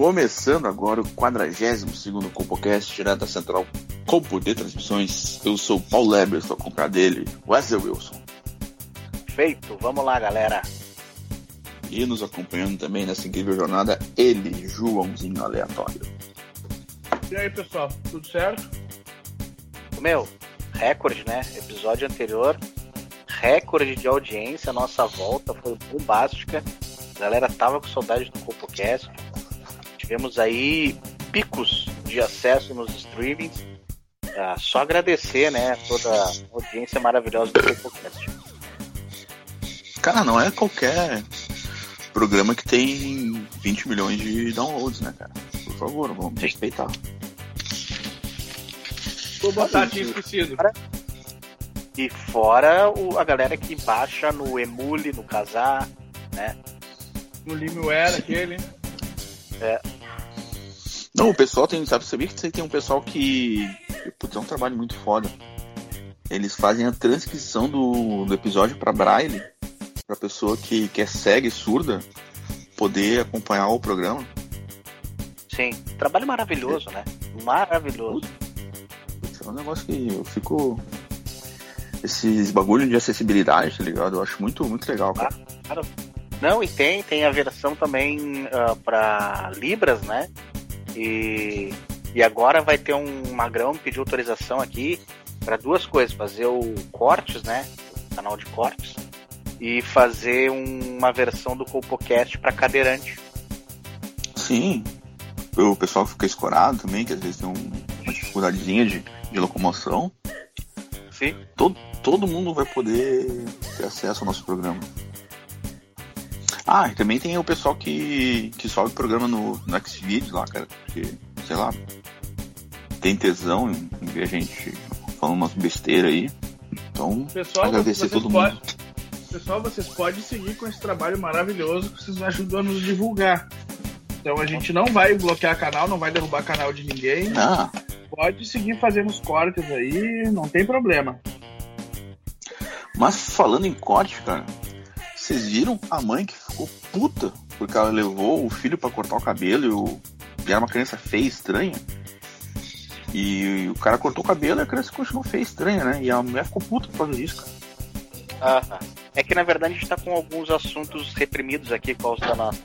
Começando agora o 42º Compocast, direto da Central Compo de Transmissões. Eu sou o Paulo Leber, estou com o dele, Wesley Wilson. Feito, vamos lá, galera. E nos acompanhando também nessa incrível jornada, ele, Joãozinho Aleatório. E aí, pessoal, tudo certo? Meu, recorde, né? Episódio anterior, recorde de audiência, nossa volta foi bombástica. A galera tava com saudade do CopoCast. Tivemos aí picos de acesso nos streamings. Ah, só agradecer, né, toda a audiência maravilhosa do CopoCast. Cara, não é qualquer programa que tem 20 milhões de downloads, né, cara? Por favor, vamos respeitar. Vou botar esquecido. E fora o, a galera que baixa no Emule, no Casar, né? No Limeware, aquele. É, Não, o pessoal tem, sabe, sabia que tem um pessoal que, putz, é um trabalho muito foda. Eles fazem a transcrição do, do episódio pra Braille, pra pessoa que, que é cega e surda poder acompanhar o programa. sim, trabalho maravilhoso, né? Maravilhoso. Putz, é um negócio que eu fico. Esses bagulho de acessibilidade, tá ligado? Eu acho muito, muito legal, cara. Claro. Não, e tem, tem a versão também ah, pra Libras, né? E, e agora vai ter um magrão que pediu autorização aqui para duas coisas: fazer o cortes, né? O canal de cortes, e fazer um- uma versão do CopoCast para cadeirante. Sim. O pessoal fica escorado também, que às vezes tem um- uma dificuldadezinha de, de locomoção. Sim. Todo, todo mundo vai poder ter acesso ao nosso programa. Ah, e também tem o pessoal que, que sobe o programa no, no Xvideos lá, cara. Porque, sei lá, tem tesão em, em ver a gente falando umas besteiras aí. Então, Pessoal, agradecer todo podem- mundo. Pessoal, vocês podem seguir com esse trabalho maravilhoso que vocês ajudam a nos divulgar. Então a gente não vai bloquear canal, não vai derrubar canal de ninguém. Ah, Pode seguir fazendo os cortes aí, não tem problema. Mas falando em corte, cara, vocês viram a mãe que ficou puta porque ela levou o filho pra cortar o cabelo e, o... e era uma criança feia, estranha. E o cara cortou o cabelo e a criança continuou feia, estranha, né? E a mulher ficou puta por causa disso, cara. Aham. É que na verdade a gente tá com alguns assuntos reprimidos aqui por causa da nossa.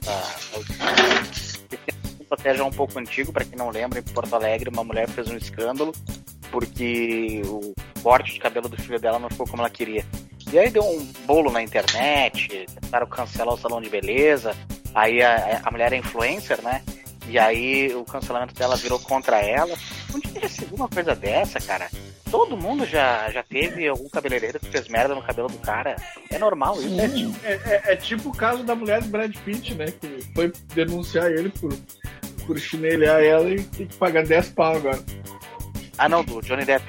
Até já um pouco antigo, para quem não lembra, em Porto Alegre uma mulher fez um escândalo porque o corte de cabelo do filho dela não ficou como ela queria. E aí deu um bolo na internet, tentaram cancelar o salão de beleza, aí a, a mulher é influencer, né? E aí o cancelamento dela virou contra ela. Onde que já se viu uma coisa dessa, cara? Todo mundo já, já teve algum cabeleireiro que fez merda no cabelo do cara. É normal isso. É, ti- é- é- é tipo o caso da mulher do Brad Pitt, né? Que foi denunciar ele por, por chinelhar ela e tem que pagar 10 pau agora. Ah, não, do Johnny Depp.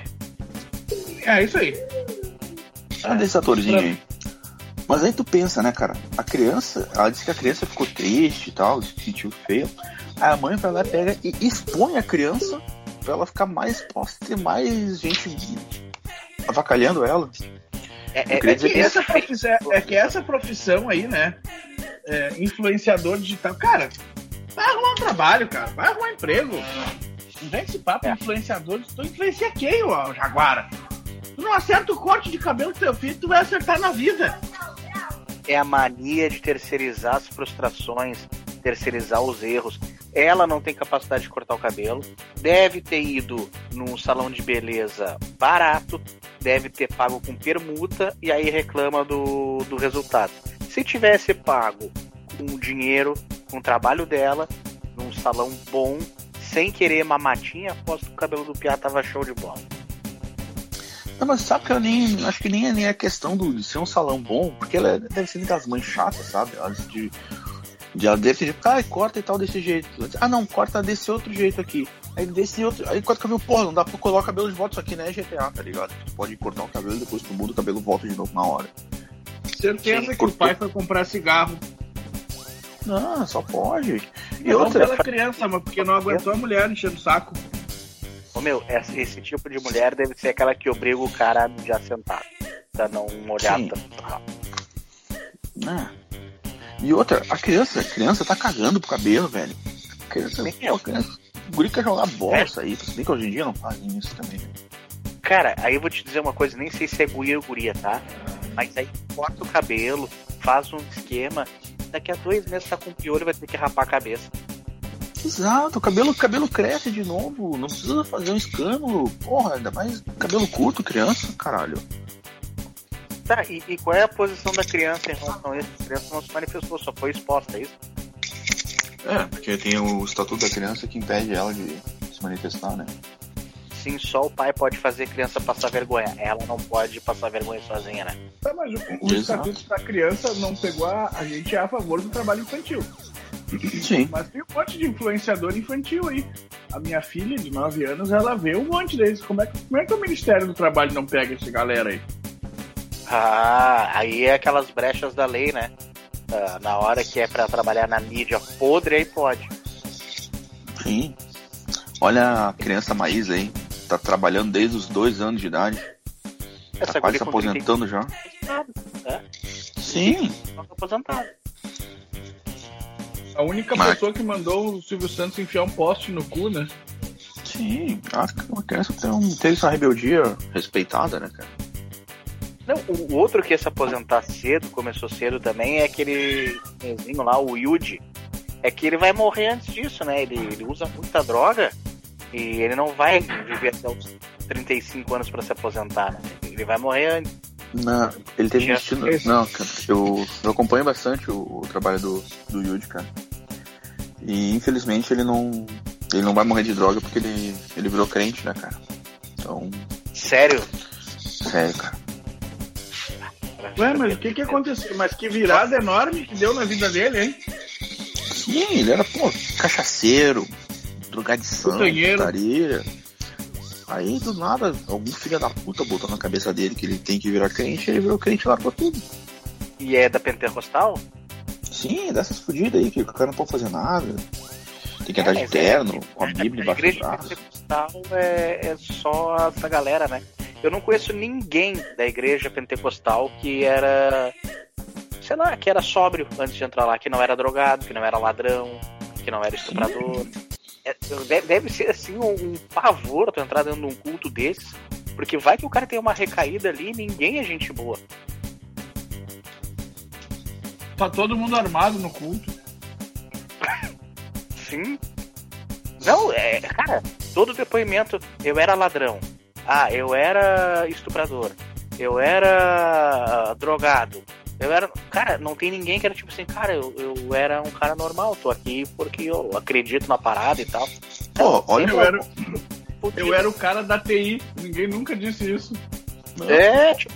É isso aí. Ah, desse atorzinho aí. Mas aí tu pensa, né, cara? A criança, ela disse que a criança ficou triste e tal, se sentiu feia. Aí a mãe vai lá, pega e expõe a criança pra ela ficar mais exposta, ter mais gente avacalhando ela. É, é, dizer que essa profissão, é que essa profissão aí, né? é, influenciador digital, cara, vai arrumar um trabalho, cara, vai arrumar um emprego. Não vem esse papo É. influenciador, tu influencia quem, ô Jaguara? Não acerta o corte de cabelo do teu filho, tu vai acertar na vida. é a mania de terceirizar as frustrações, terceirizar os erros. Ela não tem capacidade de cortar o cabelo, deve ter ido num salão de beleza barato, deve ter pago com permuta e aí reclama do, do resultado. Se tivesse pago com dinheiro, com o trabalho dela, num salão bom, sem querer mamatinha, aposto que o cabelo do Piá tava show de bola. Não, mas sabe que eu nem. Acho que nem, nem é questão do, de ser um salão bom, porque ela é- deve ser das mães chatas, sabe? Ela diz de. De ela desse jeito, cara, corta e tal desse jeito. Ah não, corta desse outro jeito aqui. Aí desse outro. Aí corta o cabelo, porra, não dá pra colocar o cabelo de volta, isso aqui não é GTA, tá ligado? Tu pode cortar o cabelo e depois tu muda o cabelo volta de novo na hora. Certeza que cortou. o pai foi comprar cigarro. Não, só pode. E Não outra, pela criança, mas porque não aguentou a mulher enchendo o saco. Meu, esse, esse tipo de mulher deve ser aquela que obriga o cara a já sentar. Pra não olhar Sim. tanto. rápido. né? E outra, a criança, a criança tá cagando pro cabelo, velho. A criança, Sim, pô, a criança, o guri quer jogar bola, isso aí. Se bem que hoje em dia não fazem isso também. Cara, aí eu vou te dizer uma coisa, nem sei se é guria ou guria, tá? Mas aí corta o cabelo, faz um esquema, daqui a dois meses tá com piolho e vai ter que rapar a cabeça. Exato, o cabelo, o cabelo cresce de novo, não precisa fazer um escândalo, porra, ainda mais cabelo curto, criança, caralho. Tá, e, e qual é a posição da criança em relação a isso? A criança não se manifestou, só foi exposta, é isso? É, porque tem o estatuto da criança que impede ela de se manifestar, né? Sim, só o pai pode fazer a criança passar vergonha. Ela não pode passar vergonha sozinha, né? Tá, mas o, o estatuto da criança não pegou a, a gente é a favor do trabalho infantil. Sim. Mas tem um monte de influenciador infantil aí. A minha filha, de 9 anos, ela vê um monte deles. Como é, que, como é que o Ministério do Trabalho não pega essa galera aí? Ah, aí é aquelas brechas da lei, né? Ah, na hora que é pra trabalhar na mídia podre, aí pode. Sim. Olha a criança Maísa aí, tá trabalhando desde os dois anos de idade, Essa tá quase se com 30 aposentando já. anos, né? Sim. Tá aposentado. A única Mas- pessoa que mandou o Silvio Santos enfiar um poste no cu, né? Sim, acho que uma criança tem, um, tem essa rebeldia respeitada, né, cara? Não, o outro que ia se aposentar cedo, começou cedo também, é aquele vizinho lá, o Yuji. É que ele vai morrer antes disso, né? Ele, ele usa muita droga e ele não vai viver até os 35 anos pra se aposentar, né? Ele vai morrer antes. Não, ele teve destino. esse- Não, cara, eu, eu acompanho bastante o, o trabalho do, do Yuji, cara. E infelizmente ele não. Ele não vai morrer de droga porque ele, ele virou crente, né, cara? Então, Sério? sério, cara. Ué, mas o que que aconteceu? Mas que virada enorme que deu na vida dele, hein? Sim, ele era, pô, cachaceiro, drogadição, putaria. Aí, do nada, algum filho da puta botou na cabeça dele que ele tem que virar crente, ele virou crente e largou tudo. E é da Pentecostal? Sim, dessas fudidas aí, que o cara não pode fazer nada. Tem que andar de é- terno, com a Bíblia a embaixo do igreja braço. pentecostal é, é só essa galera, né? Eu não conheço ninguém da igreja pentecostal que era, sei lá, que era sóbrio antes de entrar lá, que não era drogado, que não era ladrão, que não era estuprador. É, deve, deve ser assim um, um pavor tu entrar dentro de um culto desses, porque vai que o cara tem uma recaída ali e ninguém é gente boa. Tá todo mundo armado no culto. Sim. Não, é, cara, todo depoimento, eu era ladrão. Ah, eu era estuprador. Eu era ah, drogado. Eu era. Cara, não tem ninguém que era tipo assim, cara, eu, eu era um cara normal, tô aqui porque eu acredito na parada e tal. Pô, olha, Eu era, Fudido. eu era o cara da TI. Ninguém nunca disse isso. É, tipo.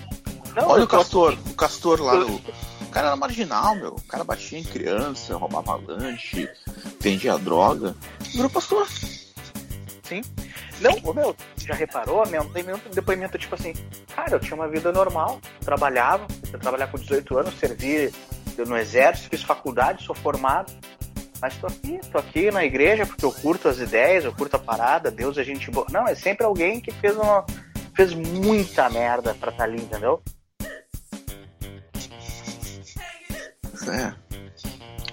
Não, olha o Castor, o Castor lá no. O cara era marginal, meu. O cara batia em criança, roubava lanche, vendia droga. Virou pastor. Sim. Não, meu, já reparou? Meu, nenhum depoimento tipo assim, cara, eu tinha uma vida normal, trabalhava, eu trabalhar com 18 anos, servi no exército, fiz faculdade, sou formado, mas tô aqui, tô aqui na igreja porque eu curto as ideias, eu curto a parada, Deus é gente boa. Não, é sempre alguém que fez uma. fez muita merda pra estar ali, entendeu? É.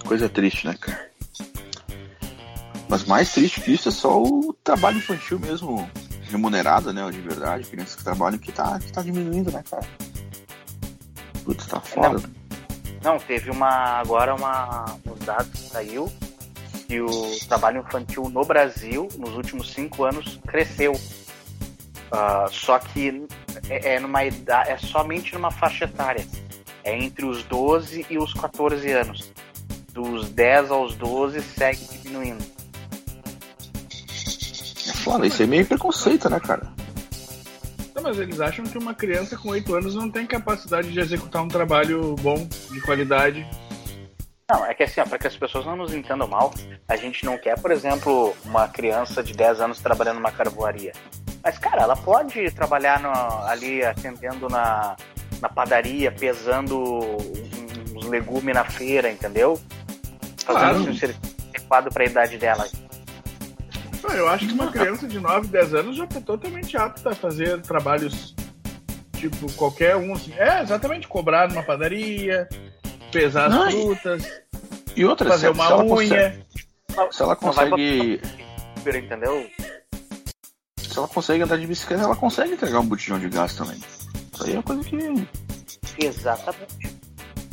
Coisa triste, né, cara? Mas mais triste que isso é só o trabalho infantil mesmo, remunerado, né? De verdade, crianças que trabalham que tá, que tá diminuindo, né, cara? Putz, tá foda. Não, teve uma. agora uma. uns dados que saiu que o trabalho infantil no Brasil, nos últimos cinco anos, cresceu. Ah, só que é, é numa idade, é somente numa faixa etária. É entre os 12 e os 14 anos. Dos 10 aos 12 segue diminuindo. Foda, isso aí é meio preconceito, né, cara? Não, mas eles acham que uma criança com 8 anos não tem capacidade de executar um trabalho bom, de qualidade. Não, é que assim, para que as pessoas não nos entendam mal, a gente não quer, por exemplo, uma criança de 10 anos trabalhando numa carvoaria. Mas, cara, ela pode trabalhar no, ali atendendo na, na padaria, pesando uns legumes na feira, entendeu? Fazendo Claro. um serviço adequado para a idade dela. Eu acho que uma criança de 9, 10 anos já tá totalmente apta a fazer trabalhos tipo qualquer um. assim. É, exatamente, cobrar numa padaria, pesar Não, as frutas, E outra, fazer se, uma se ela unha. consegue, se ela consegue. Entendeu? Se ela consegue andar de bicicleta, ela consegue entregar um botijão de gás também. Isso aí é coisa que. Exatamente.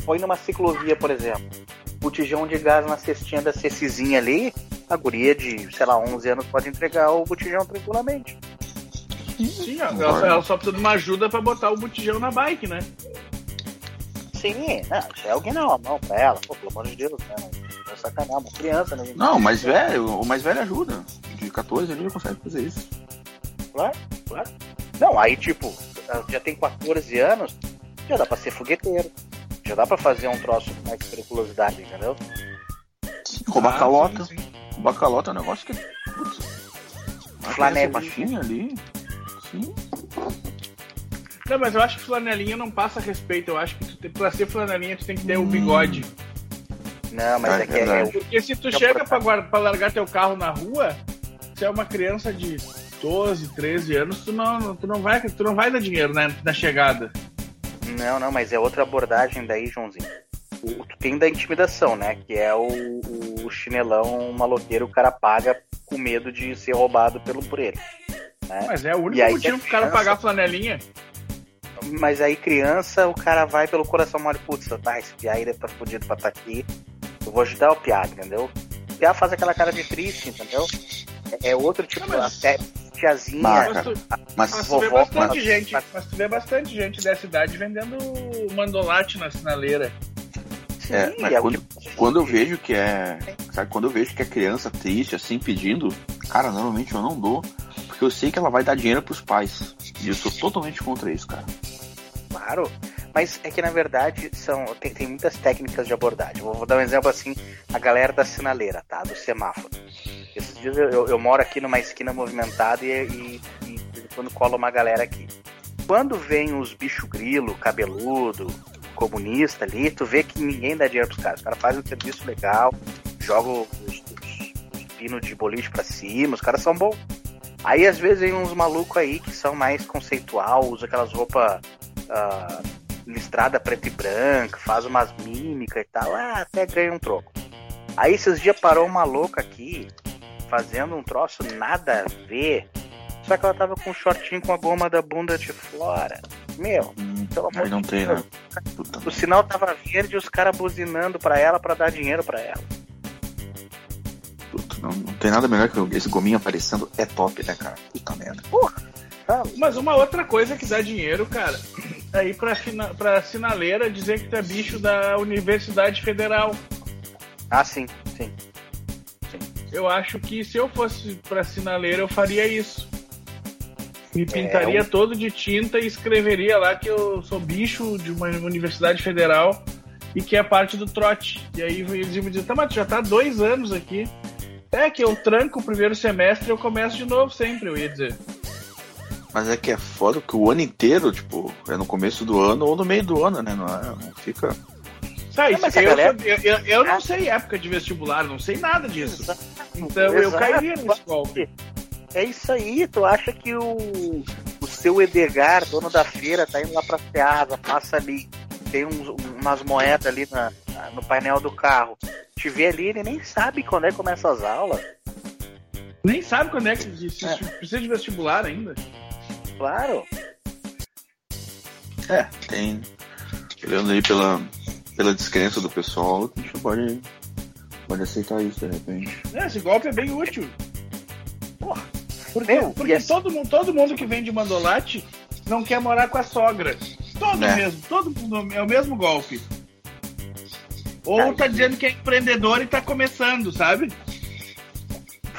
Põe numa ciclovia, por exemplo. Botijão de gás na cestinha da cecizinha ali, a guria de, sei lá, 11 anos pode entregar o botijão tranquilamente. Sim, ela, ela- só precisa de uma ajuda pra botar o botijão na bike, né? Sim, não, se é alguém não, a mão pra ela, pô, pelo amor de Deus, né? Não é sacanagem, uma criança, né? gente? Não, o mais velho, o mais velho ajuda. De 14 ele já consegue fazer isso. Claro, claro. Não, aí tipo, já tem 14 anos, já dá pra ser fogueteiro. Já dá pra fazer um troço com mais periculosidade, entendeu? Roubar Ah, calota. sim, sim. Roubar calota é um negócio que. Putz, Flanelinha. baixinha ali. Sim. Não, mas eu acho que flanelinha não passa respeito. Eu acho que tu tem, pra ser flanelinha tu tem que ter o bigode. Não, mas É é, que é. Porque se tu Não, chega pra, guarda- pra largar teu carro na rua, se é uma criança de 12, 13 anos, tu não, tu não, vai, tu não vai dar dinheiro né, na chegada. Não, não, mas é outra abordagem daí, Joãozinho. O, tu tem da intimidação, né? Que é o, o chinelão maloqueiro, o cara paga com medo de ser roubado pelo, por ele. né? Mas é o único aí, motivo pro cara pagar a flanelinha. Mas aí, criança, o cara vai pelo coração mole, putz, tá, esse piá aí estar fudido pra estar aqui. Eu vou ajudar o piá, entendeu? O piá faz aquela cara de triste, entendeu? É, é outro tipo, Não, mas- até tiazinha, Mas tu, Mas, mas tu vê vovó, bastante mas- gente, mas- mas tu vê bastante gente dessa idade vendendo mandolate na sinaleira. É, mas é o quando, que- quando eu vejo que é. Sabe, quando eu vejo que é criança triste, assim, pedindo, cara, normalmente eu não dou. Porque eu sei que ela vai dar dinheiro pros pais. E eu sou totalmente contra isso, cara. Claro, mas é que na verdade são tem, tem muitas técnicas de abordagem. Vou, vou dar um exemplo assim, a galera da sinaleira, tá? Do semáforo. Esses dias eu, eu- eu moro aqui numa esquina movimentada e, e, e quando cola uma galera aqui. Quando vem os bicho grilo, cabeludo, comunista ali, tu vê que ninguém dá dinheiro pros caras. Os caras fazem um serviço legal, jogam os, os, os pinos de boliche pra cima, os caras são bons. Aí às vezes vem uns malucos aí que são mais conceitual, usam aquelas roupas ah, listrada preta e branca, faz umas mímicas e tal, ah, até ganha um troco. Aí esses dias parou uma louca aqui, fazendo um troço nada a ver, só que ela tava com um shortinho com a goma da bunda de fora. Meu, Hum, pelo amor aí não de tem, Deus. né? Puta O sinal tava verde e os caras buzinando pra ela pra dar dinheiro pra ela. Puta, não, não tem nada melhor que esse gominho aparecendo. É top, né, cara? Puta merda. Sabe? Mas uma outra coisa que dá dinheiro, cara, é ir pra, fina- pra sinaleira dizer que tu é bicho da Universidade Federal. Ah, sim, sim. Eu acho que se eu fosse pra sinaleira, eu faria isso. Me pintaria um- todo de tinta e escreveria lá que eu sou bicho de uma universidade federal e que é parte do trote. E aí eles iam me dizer, tá, mas tu já tá dois anos aqui. É que eu tranco o primeiro semestre e eu começo de novo sempre, eu ia dizer. Mas é que é foda que o ano inteiro, tipo, é no começo do ano ou no meio do ano, né? Não, é, não fica. Tá, isso, mas eu, galera- eu, eu, eu não sei época de vestibular, não sei nada disso. Então eu Exato. cairia nesse golpe. É isso aí, tu acha que o, o seu Edgar, dono da feira, tá indo lá pra Seasa, passa ali, tem uns, umas moedas ali na, na- no painel do carro. Te vê ali, ele nem sabe quando é que começa as aulas. Nem sabe quando é que se- se precisa de vestibular ainda. Claro. É, tem. Olhando aí pela, pela descrença do pessoal, a gente pode, pode aceitar isso de repente. É, esse golpe é bem útil. Porra. Porque, Meu, porque e assim- todo, mundo, todo mundo que vende mandolate não quer morar com a sogra. Todo É. mesmo, todo mundo é o mesmo golpe. Ou tá e- dizendo que é empreendedor e tá começando, sabe?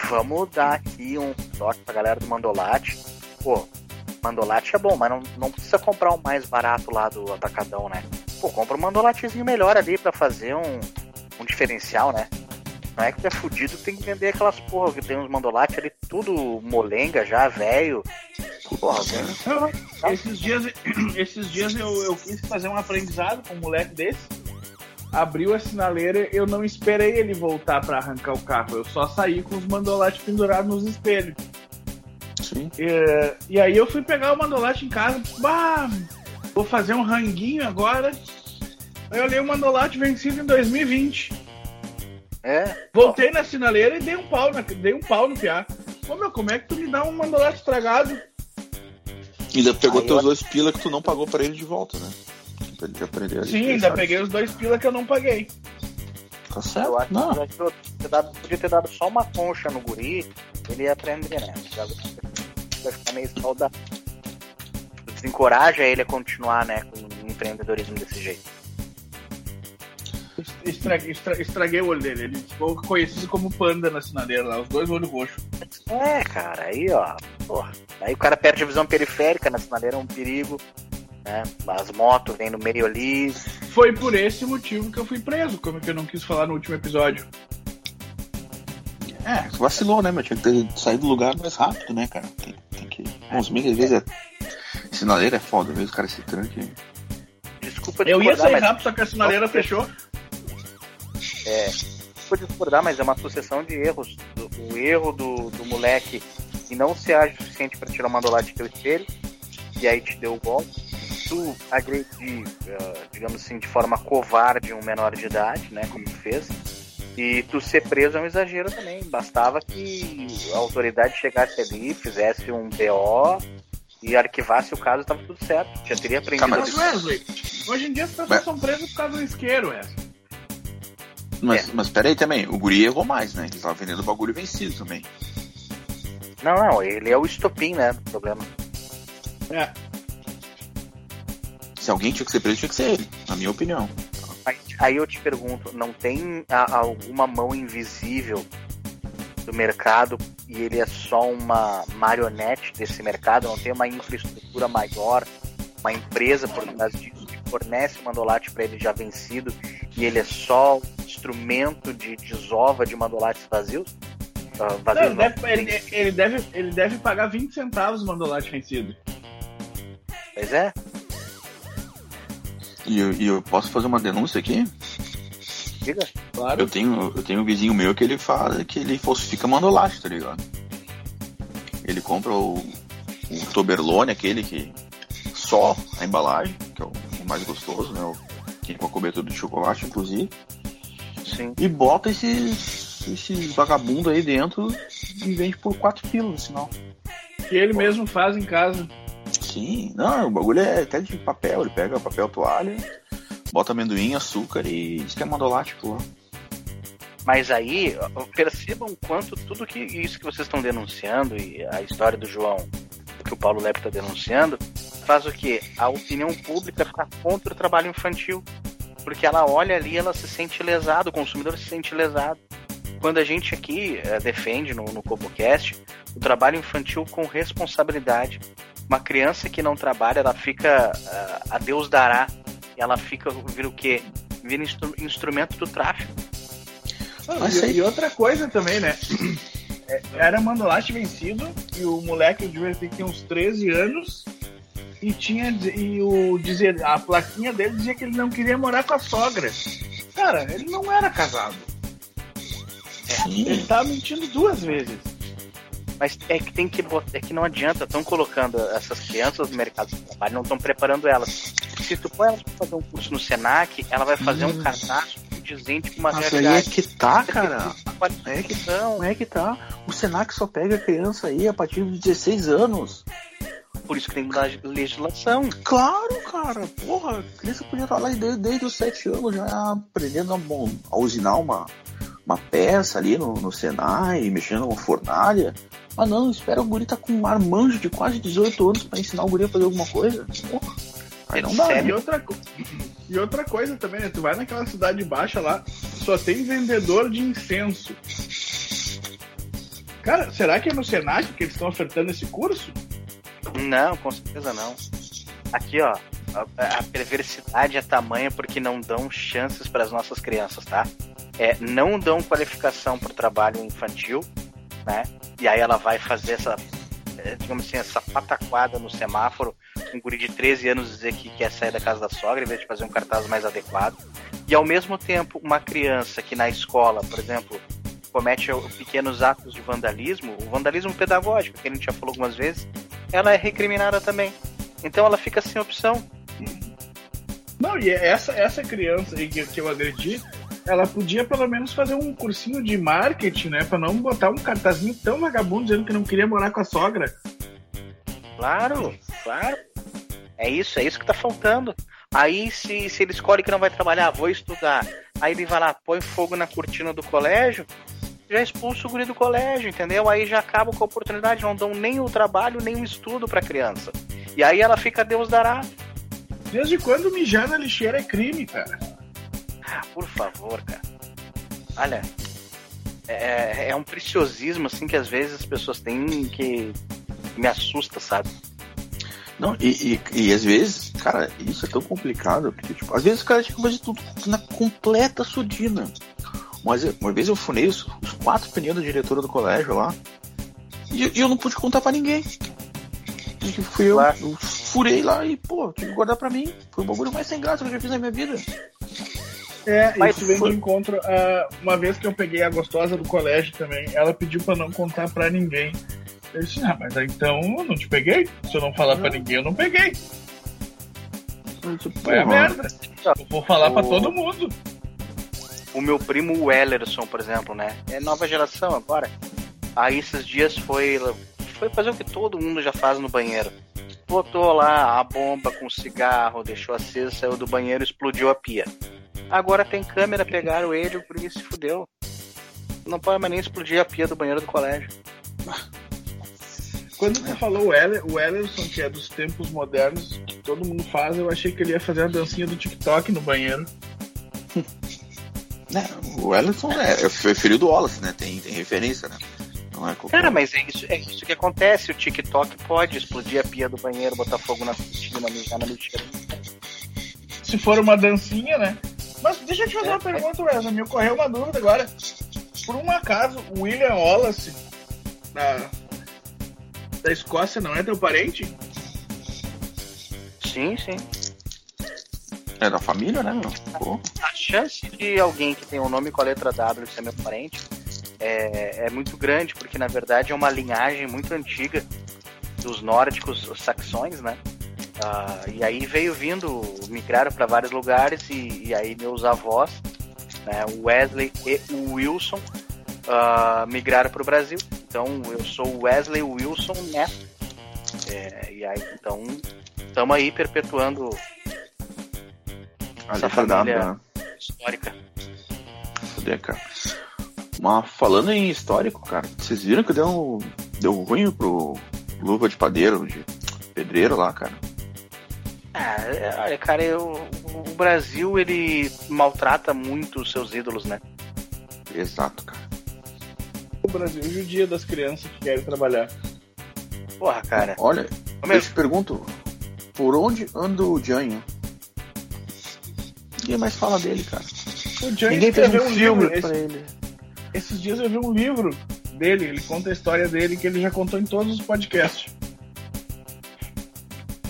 Vamos dar aqui um toque pra galera do Mandolate. Pô, Mandolate é bom, mas não, não precisa comprar o mais barato lá do Atacadão, né? Pô, compra um mandolatezinho melhor ali pra fazer um, um diferencial, né? Não é que tu é fudido, tem que vender aquelas porra que tem uns mandolates ali, tudo molenga já, velho. Porra, velho. Esses dias, esses dias eu, eu quis fazer um aprendizado com um moleque desse. Abriu a sinaleira, eu não esperei ele voltar pra arrancar o carro. Eu só saí com os mandolates pendurados nos espelhos. Sim. E, e aí eu fui pegar o mandolate em casa. Bah, vou fazer um ranguinho agora. Aí eu olhei o mandolate vencido em 2020. É. Voltei na sinaleira e dei um pau, na, dei um pau no piá. Ô meu, como é que tu me dá um mandolate estragado? Ainda pegou Aí teus eu- dois pila que tu não pagou pra ele de volta, né? Pra ele aprender a Sim, ainda sabe? peguei os dois pila que eu não paguei. Tá certo? Eu acho não. que eu podia ter dado, podia ter dado só uma concha no guri, ele ia aprender, né? Já Vai ficar meio saudável. Tu desencoraja ele a continuar, né, com o empreendedorismo desse jeito. Estraguei, estra- estraguei o olho dele. Ele ficou conhecido como panda na sinaleira lá, os dois olhos roxos. É, cara, aí ó, porra. Aí o cara perde a visão periférica, na sinaleira é um perigo, né? As motos vêm no meio ali. Foi por esse motivo que eu fui preso, como que eu não quis falar no último episódio. É, vacilou, né, meu? Tinha que ter saído do lugar mais rápido, né, cara? Tem, tem que. Bom, se bem que às vezes é. Sinaleira é foda, às vezes o cara se tranca. Desculpa Eu ia sair mas- rápido, só que a sinaleira fechou. Desculpa discordar, mas é uma sucessão de erros. O, o erro do, do moleque que não se age o suficiente para tirar o mandolate do teu espelho, e aí te deu o golpe. Tu agredir, eh, digamos assim, de forma covarde um menor de idade, né, como tu fez. E tu ser preso é um exagero também. Bastava que a autoridade chegasse ali, fizesse um BO e arquivasse o caso, tava tudo certo. Já teria aprendido. Tá, Mas mas- Wesley, hoje em dia as pessoas Mas- são presas por causa do isqueiro, Wesley. Mas, mas peraí também, o guri errou mais, né? Ele tava vendendo bagulho vencido também. Não, não, ele é o estopim, né, do problema. É. Se alguém tinha que ser preso, tinha que ser ele, na minha opinião. Aí, aí eu te pergunto, não tem a- alguma mão invisível do mercado e ele é só uma marionete desse mercado? Não tem uma infraestrutura maior, uma empresa por trás disso fornece o mandolate para ele já vencido e ele é só um instrumento de desova de mandolates vazios? Ah, Não, ele, deve, ele, ele deve, ele deve pagar 20 centavos o mandolate vencido. Pois é. E eu, e eu posso fazer uma denúncia aqui? Diga. Claro. Eu tenho, eu tenho um vizinho meu que ele fala que ele falsifica mandolate, tá ligado? Ele compra o, o Toberlone, aquele que só a embalagem, que é o mais gostoso, né? O, que é com a cobertura de chocolate, inclusive, Sim. e bota esses, esses vagabundos aí dentro e vende por 4 quilos, sinal. Que ele mesmo faz em casa. Sim, não, o bagulho é até de papel, ele pega papel toalha, bota amendoim, açúcar e diz que é mandolate, pô. Mas aí, percebam quanto tudo que isso que vocês estão denunciando e a história do João, que o Paulo Lepe está denunciando, faz o quê? A opinião pública ficar contra o trabalho infantil. Porque ela olha ali e ela se sente lesado, o consumidor se sente lesado. Quando a gente aqui eh, defende no, no CoboCast o trabalho infantil com responsabilidade. Uma criança que não trabalha, ela fica ah, a Deus dará. E ela fica, vira o quê? Vira instru- instrumento do tráfico. Mas e, aí- e outra coisa também, né? É, Era mandolate vencido e o moleque devia ter que ter uns 13 anos e tinha e o dizer a plaquinha dele dizia que ele não queria morar com a sogra. Cara, ele não era casado. Ele tava mentindo duas vezes. Mas é que tem que botar, é que não adianta, estão colocando essas crianças no mercado de trabalho, não estão preparando elas. Se tu põe elas pra fazer um curso no Senac, ela vai fazer um cartaz dizendo com uma Mas aí é realidade. que tá, cara. É que é que tá. O Senac só pega criança aí a partir de 16 anos. Por isso que tem que mudar a legislação. Claro, cara. Porra, a criança podia estar lá desde, desde os 7 anos já aprendendo a, a usinar uma, uma peça ali no, no Senai, mexendo uma fornalha. Mas não, espera o guri tá com um marmanjo de quase 18 anos pra ensinar o guri a fazer alguma coisa. Porra. Aí não dá, E né? outra, co- e outra coisa também, né? Tu vai naquela cidade baixa lá, só tem vendedor de incenso. Cara, será que é no Senac que eles estão ofertando esse curso? Não, com certeza não. Aqui, ó, a, a perversidade é tamanha porque não dão chances para as nossas crianças, tá? é, não dão qualificação para o trabalho infantil, né? E aí ela vai fazer essa, é, digamos assim, essa pataquada no semáforo, um guri de 13 anos dizer que quer sair da casa da sogra em vez de fazer um cartaz mais adequado. E ao mesmo tempo, uma criança que na escola, por exemplo, comete pequenos atos de vandalismo, o vandalismo pedagógico, que a gente já falou algumas vezes, ela é recriminada também. Então ela fica sem opção. Não, e essa, essa criança aí que, que eu agredi, ela podia pelo menos fazer um cursinho de marketing, né? Pra não botar um cartazinho tão vagabundo dizendo que não queria morar com a sogra. Claro, claro. É isso, é isso que tá faltando. Aí, se, se ele escolhe que não vai trabalhar, vou estudar. Aí ele vai lá, põe fogo na cortina do colégio, já expulsa o guri do colégio, entendeu? Aí já acaba com a oportunidade, não dão nem o trabalho, nem o estudo pra criança. E aí ela fica Deus dará. Desde quando mijar na lixeira é crime, cara? Ah, por favor, cara. Olha, é, é um preciosismo, assim, que às vezes as pessoas têm que me assusta, sabe? Não, e, e, e, às vezes, cara, isso é tão complicado, porque, tipo, às vezes o cara tinha que fazer tudo na completa surdina. Mas uma vez eu funei os, os quatro pneus da diretora do colégio lá, e, e eu não pude contar para ninguém. E fui eu, eu, furei lá e, pô, tive que guardar pra mim. Foi o bagulho mais sem graça que eu já fiz na minha vida. É, Mas isso vem foi... de encontro. Uh, uma vez que eu peguei a gostosa do colégio também, ela pediu para não contar para ninguém. Eu disse, ah, mas então eu não te peguei. Se eu não falar para ninguém, eu não peguei. Foi a merda. Eu vou falar o... para todo mundo. O meu primo Wellerson, por exemplo, né? É nova geração agora. Aí esses dias foi, foi fazer o que todo mundo já faz no banheiro. Botou lá a bomba com cigarro, deixou aceso, saiu do banheiro explodiu a pia. Agora tem câmera, pegaram ele, o guri se fudeu. Não pode mais nem explodir a pia do banheiro do colégio. Quando você falou o, Eller, o Ellerson, que é dos tempos modernos, que todo mundo faz, eu achei que ele ia fazer a dancinha do TikTok no banheiro. É, o Ellerson é, é filho do Wallace, né? Tem, tem referência, né? Não é qualquer... Cara, mas é isso, é isso que acontece. O TikTok pode explodir a pia do banheiro, botar fogo na cortina, mijar na lixeira. Se for uma dancinha, né? Mas deixa eu te fazer é, uma pergunta, Wesley. Me ocorreu uma dúvida agora. Por um acaso, o William Wallace, da, da Escócia, não é teu parente? Sim, sim. É da família, né? Pô. A chance de alguém que tem um nome com a letra W ser meu parente é, é muito grande, porque na verdade é uma linhagem muito antiga dos nórdicos, os saxões, né? Uh, e aí veio vindo, migraram para vários lugares e, e, aí meus avós, né, o Wesley e o Wilson, uh, migraram para o Brasil. Então eu sou Wesley Wilson Neto. É, e aí então estamos aí perpetuando essa família né? Histórica. Fudeu, cara. Mas falando em histórico, cara, vocês viram que deu, deu ruim pro Luva de Padeiro, de pedreiro lá, cara? Ah, olha, cara, eu, o Brasil ele maltrata muito os seus ídolos, né? Exato, cara. O Brasil judia das crianças que querem trabalhar. Porra, cara. Olha, eu te pergunto, por onde anda o Janho? Ninguém mais fala dele, cara. Ninguém fez um, um filme livro, pra esse, ele. Esses dias eu vi um livro dele, ele conta a história dele que ele já contou em todos os podcasts.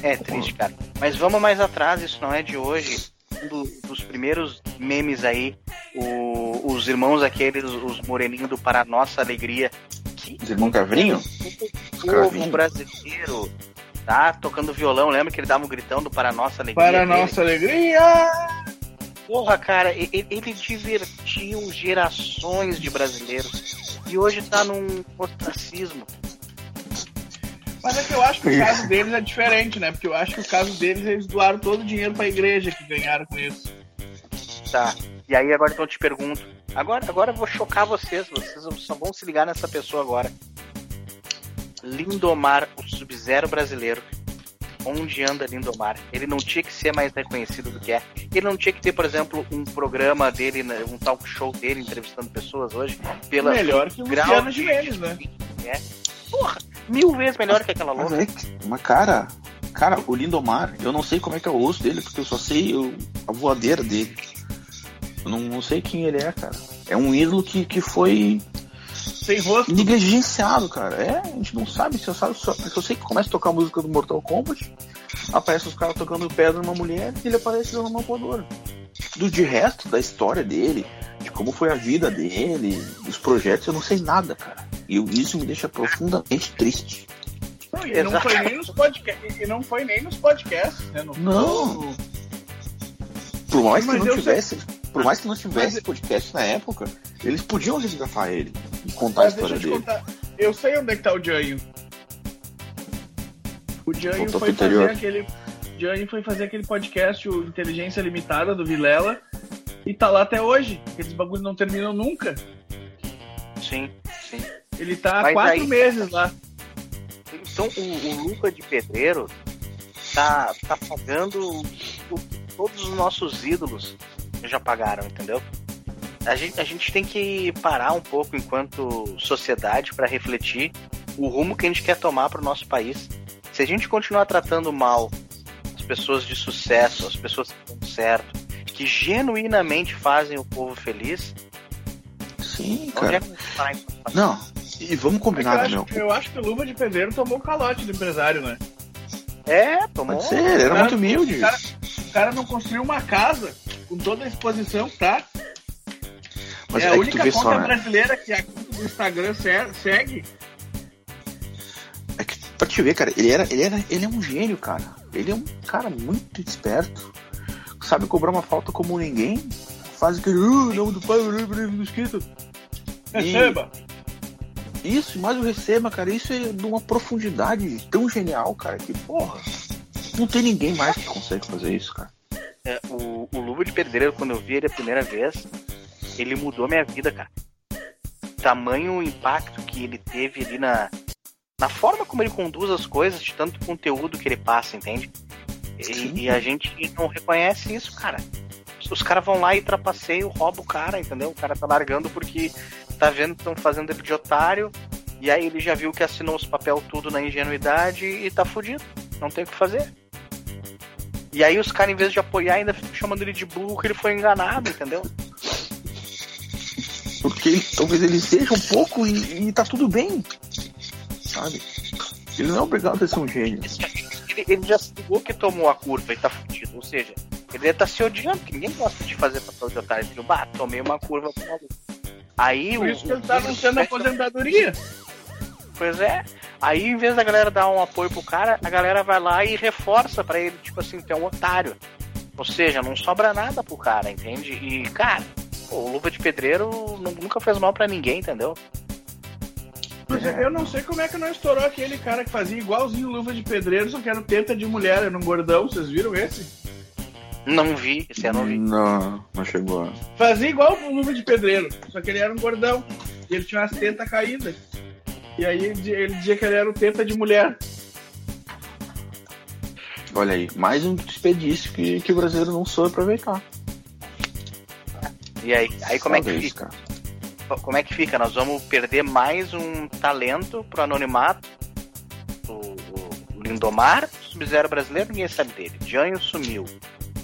É triste, cara. Mas vamos mais atrás, isso não é de hoje. Um do, dos primeiros memes aí, o, os irmãos aqueles, os moreninhos do Para Nossa Alegria. Que os irmãos Cavrinho? O povo brasileiro tá tocando violão, lembra que ele dava um gritão do Para Nossa Alegria? Para dele? Nossa Alegria! Porra, cara, ele, divertiu gerações de brasileiros e hoje tá num ostracismo. Mas é que eu acho que o caso deles é diferente, né? Porque eu acho que o caso deles eles doaram todo o dinheiro pra igreja que ganharam com isso. Tá. E aí agora então eu te pergunto. Agora, agora eu vou chocar vocês. Vocês só vão se ligar nessa pessoa agora. Lindomar, o Sub-Zero brasileiro. Onde anda Lindomar? Ele não tinha que ser mais reconhecido do que é. Ele não tinha que ter, por exemplo, um programa dele, né, um talk show dele entrevistando pessoas hoje. Pela Melhor que o Luciano Gimenez, né? É. Porra, mil vezes melhor que aquela louca. Mas, é, mas cara, cara, o Lindomar, eu não sei como é que é o rosto dele, porque eu só sei o, a voadeira dele. Eu não, não sei quem ele é, cara. É um ídolo que, que foi Sem rosto. negligenciado, cara. É, a gente não sabe, se eu, sabe, só, eu sei que começa a tocar a música do Mortal Kombat, aparece os caras tocando pedra numa mulher e ele aparece dando uma voadora. Do de resto da história dele, de como foi a vida dele, dos projetos, eu não sei nada, cara. E isso me deixa profundamente triste. Não, e não foi nem nos podcasts. E não foi nem nos podcasts, né? No- Não. Por mais que não tivesse, por mais que não tivesse Mas- podcast na época, eles podiam resgatar ele contar a Mas deixa história eu te dele. contar. Eu sei onde é que tá o Janho. O Janho Voltou foi fazer aquele. Janho foi fazer aquele podcast, o Inteligência Limitada, do Vilela. E tá lá até hoje. Aqueles bagulhos não terminam nunca. Sim, sim. Ele tá há Mas quatro aí- meses lá. Então o, o Luca de Pedreiro tá, tá pagando o que todos os nossos ídolos já pagaram, entendeu? A gente, a gente tem que parar um pouco enquanto sociedade para refletir o rumo que a gente quer tomar para o nosso país. Se a gente continuar tratando mal as pessoas de sucesso, as pessoas que dão certo, que genuinamente fazem o povo feliz, Sim, onde cara. é? Não, e vamos É combinar, eu, meu. acho, eu acho que o Luva de Pedreiro tomou o calote do empresário, né? É, tomou. Pode ser, ele era Cara, muito humilde. O cara, o cara não construiu uma casa com toda a exposição, tá? Mas é é, a que tu única conta só, né? brasileira que a conta do Instagram se- segue. É que pra te ver, cara, ele era, ele era, ele é um gênio, cara. Ele é um cara muito esperto. Sabe cobrar uma falta como ninguém. Faz aquele, uh, nome do pai, no escrito. E- Receba. Isso, mas o receba, cara, isso é de uma profundidade tão genial, cara, que porra. Não tem ninguém mais que consegue fazer isso, cara. É, o, o Luva de Pedreiro, quando eu vi ele a primeira vez, ele mudou minha vida, cara. Tamanho o impacto que ele teve ali na, na forma como ele conduz as coisas, de tanto conteúdo que ele passa, entende? E, e a gente não reconhece isso, cara. Os, os caras vão lá e trapaceiam, roubam o cara, entendeu? O cara tá largando porque tá vendo que estão fazendo ele de otário, e aí ele já viu que assinou os papel tudo na ingenuidade e tá fudido. Não tem o que fazer. E aí os caras, em vez de apoiar, ainda ficam chamando ele de burro que ele foi enganado, entendeu? Porque ele- talvez ele seja um pouco e, e tá tudo bem. Sabe? Ele não é obrigado a ser um gênio. Ele, ele já se ligou que tomou a curva e tá fudido. Ou seja, ele deve tá se odiando, porque ninguém gosta de fazer papel de otário. Ele bah, tomei uma curva pro maluco. Aí Por o. isso que ele tá anunciando a aposentadoria. Pois é. Aí, em vez da galera dar um apoio pro cara, a galera vai lá e reforça pra ele, tipo assim, tu é um otário. Ou seja, não sobra nada pro cara, entende? E, cara, pô, o Luva de Pedreiro nu- nunca fez mal pra ninguém, entendeu? Mas eu não sei como é que não estourou aquele cara que fazia igualzinho luva de pedreiro, só que era o teta de mulher, era um gordão, vocês viram esse? Não vi, esse eu não vi. Não, não chegou. Fazia igual o luva de pedreiro, só que ele era um gordão. E ele tinha umas tetas caídas. E aí ele, di- ele dizia que ele era o teta de mulher. Olha aí, mais um desperdício que, que o brasileiro não soube aproveitar. E aí, aí como é que fica? cara. Como é que fica? Nós vamos perder mais um talento pro anonimato. O, o Lindomar, Sub-Zero brasileiro, ninguém sabe dele. Janho sumiu.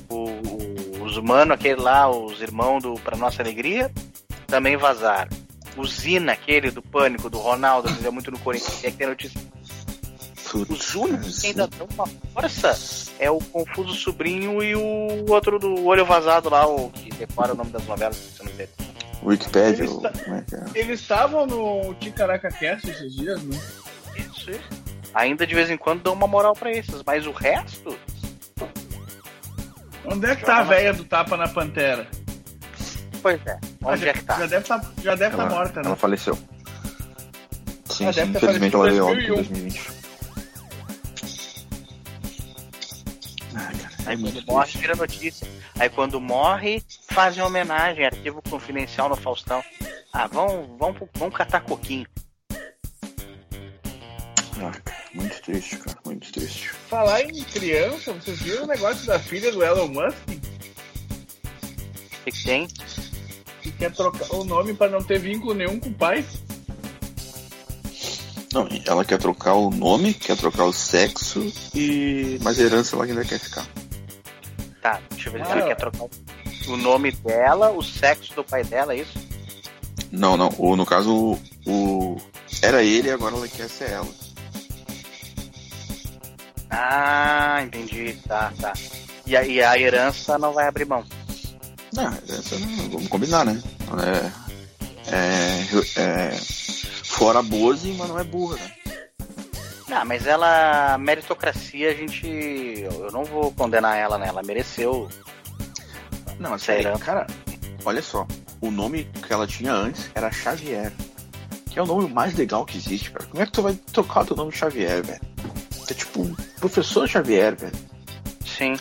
O, o- os humanos, aquele lá, os irmãos do Pra Nossa Alegria, também vazaram. O Zina, aquele do Pânico, do Ronaldo, que é muito no Corinthians, é que tem notícia. Os únicos que ainda dão uma força é o Confuso Sobrinho e o outro do Olho Vazado lá, o que decora o nome das novelas, se não sei. Wikipedia, Ele ou- é que é? Eles estavam no Ticaraca Cast esses dias, né? Isso, isso. Ainda de vez em quando dão uma moral pra esses, mas o resto, Onde é que tá a véia do tapa na pantera? pois é. Onde já, é que tá? Já deve tá, já deve tá Ela, morta, né? ela faleceu. Sim, Ela sim, infelizmente ela veio em óbito em 2001. 2020. Aí quando morre, vira notícia. Aí quando morre, fazem homenagem, arquivo confidencial no Faustão. Ah, vão, vão, vão catar coquinho. Ah, muito triste, cara, muito triste. Falar em criança, vocês viram o negócio da filha do Elon Musk? O que, que tem? Que quer trocar o nome pra não ter vínculo nenhum com o pai? Não, ela quer trocar o nome, quer trocar o sexo e. Mas a herança ela ainda quer ficar. Tá, deixa eu ver se Ah. ele quer trocar o nome dela, o sexo do pai dela, é isso? Não, não. O, no caso, o, o- Era ele e agora ela quer ser ela. Ah, entendi. Tá, tá. E a, e a herança não vai abrir mão. Não, essa não, vamos combinar, né? É, é, é, fora Boze, mas não é burra, né? Ah, mas ela. Meritocracia, a gente. Eu não vou condenar ela, né? Ela mereceu. Não, mas Sério? peraí, cara, olha só. O nome que ela tinha antes era Xavier. Que é o nome mais legal que existe, cara. Como é que tu vai trocar o teu nome Xavier, velho? É tipo, professor Xavier, velho. Sim.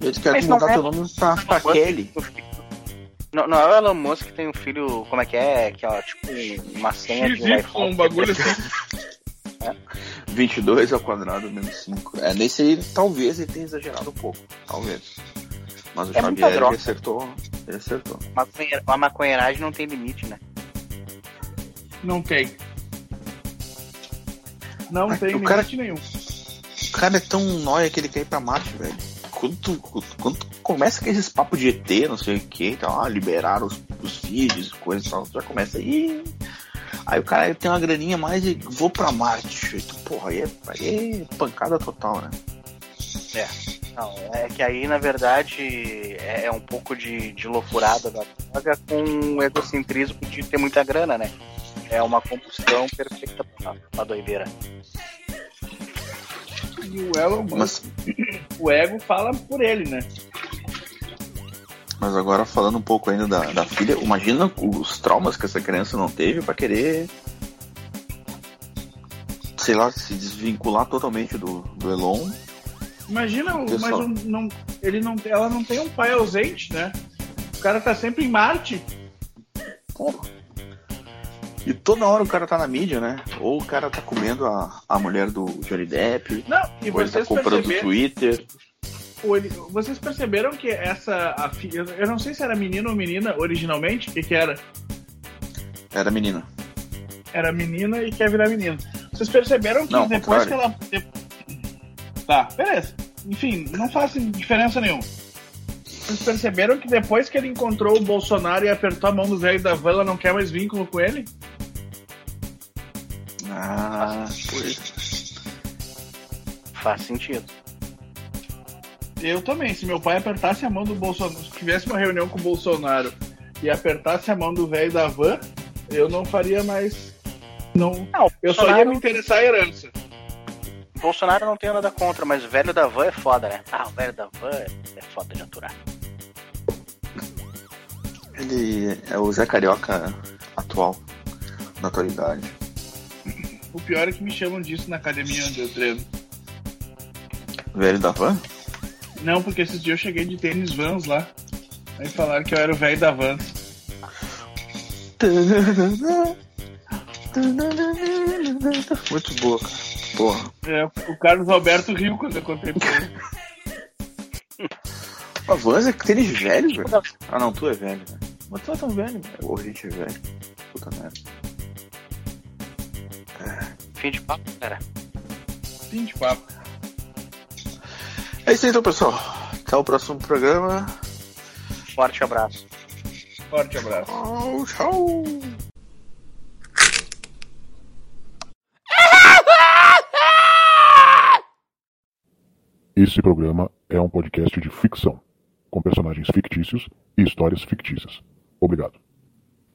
E eles querem Mas mudar é- teu nome pra, pra Kelly. Não, não é o Elon Musk que tem um filho. Como é que é? Que é tipo uma senha de XY, iPhone. um bagulho assim. 22 ao quadrado menos 5. É, nesse aí, talvez ele tenha exagerado um pouco. Talvez. Mas o É Xavier ele acertou. Ele acertou. Maconhe- A maconheiragem não tem limite, né? Não tem. Não Ah, tem o cara- limite nenhum. O cara é tão nóia que ele quer ir pra Marte, velho. Quando tu, quando tu começa com esses papos de ET, não sei o que, então, ah, liberaram os, os vídeos, coisa e tal, tu já começa aí. Aí o cara tem uma graninha mais e vou pra Marte. Tu, porra, aí é, aí é pancada total, né? Não, é que aí, na verdade, é, é um pouco de, de loucurada da droga com o egocentrismo de ter muita grana, né? É uma combustão perfeita pra, pra doideira. E o Elon Musk, Mas, o ego fala por ele, né? mas agora falando um pouco ainda da, da filha, imagina os traumas que essa criança não teve pra querer. Sei lá, se desvincular totalmente do, do Elon. Imagina, o- mas um- não, ele não, ela não tem um pai ausente, né? O cara tá sempre em Marte. Porra. E toda hora o cara tá na mídia, né? Ou o cara tá comendo a, a mulher do Johnny Depp, Não, e ou ele tá vocês comprando o perceberam, Twitter. ele- vocês perceberam que essa a eu não sei se era menino ou menina originalmente, o que, que era? Era menina. Era menina e quer virar menino. Vocês perceberam que Não, ao depois que contrário. ela. de- Tá, beleza. Enfim, não faz diferença nenhuma. Vocês perceberam que depois que ele encontrou o Bolsonaro e apertou a mão do velho da van, ela não quer mais vínculo com ele? Ah, pois. Faz sentido. Eu também. Se meu pai apertasse a mão do Bolsonaro, se tivesse uma reunião com o Bolsonaro e apertasse a mão do velho da van, eu não faria mais. Não. Não, Eu só ia me interessar em herança. Bolsonaro não tem nada contra, mas o velho da van é foda, né? Ah, o velho da van é foda de aturar. Ele é o Zé Carioca atual, na atualidade. O pior é que me chamam disso na academia onde eu treino. Velho da van? Não, porque esses dias eu cheguei de tênis Vans lá. Aí falaram que eu era o velho da Vans. Muito boa, cara. Porra. É, o Carlos Alberto riu quando eu contei pra ele. A Vans é tênis velho, velho. Ah não, tu é velho, velho. Mas tu é tão velho, velho. Ou a gente é velho. Puta merda. Fim de papo, cara. Fim de papo. É isso aí então, pessoal. Até o próximo programa. Forte abraço. Forte abraço. Tchau, tchau. Esse programa é um podcast de ficção, com personagens fictícios e histórias fictícias. Obrigado.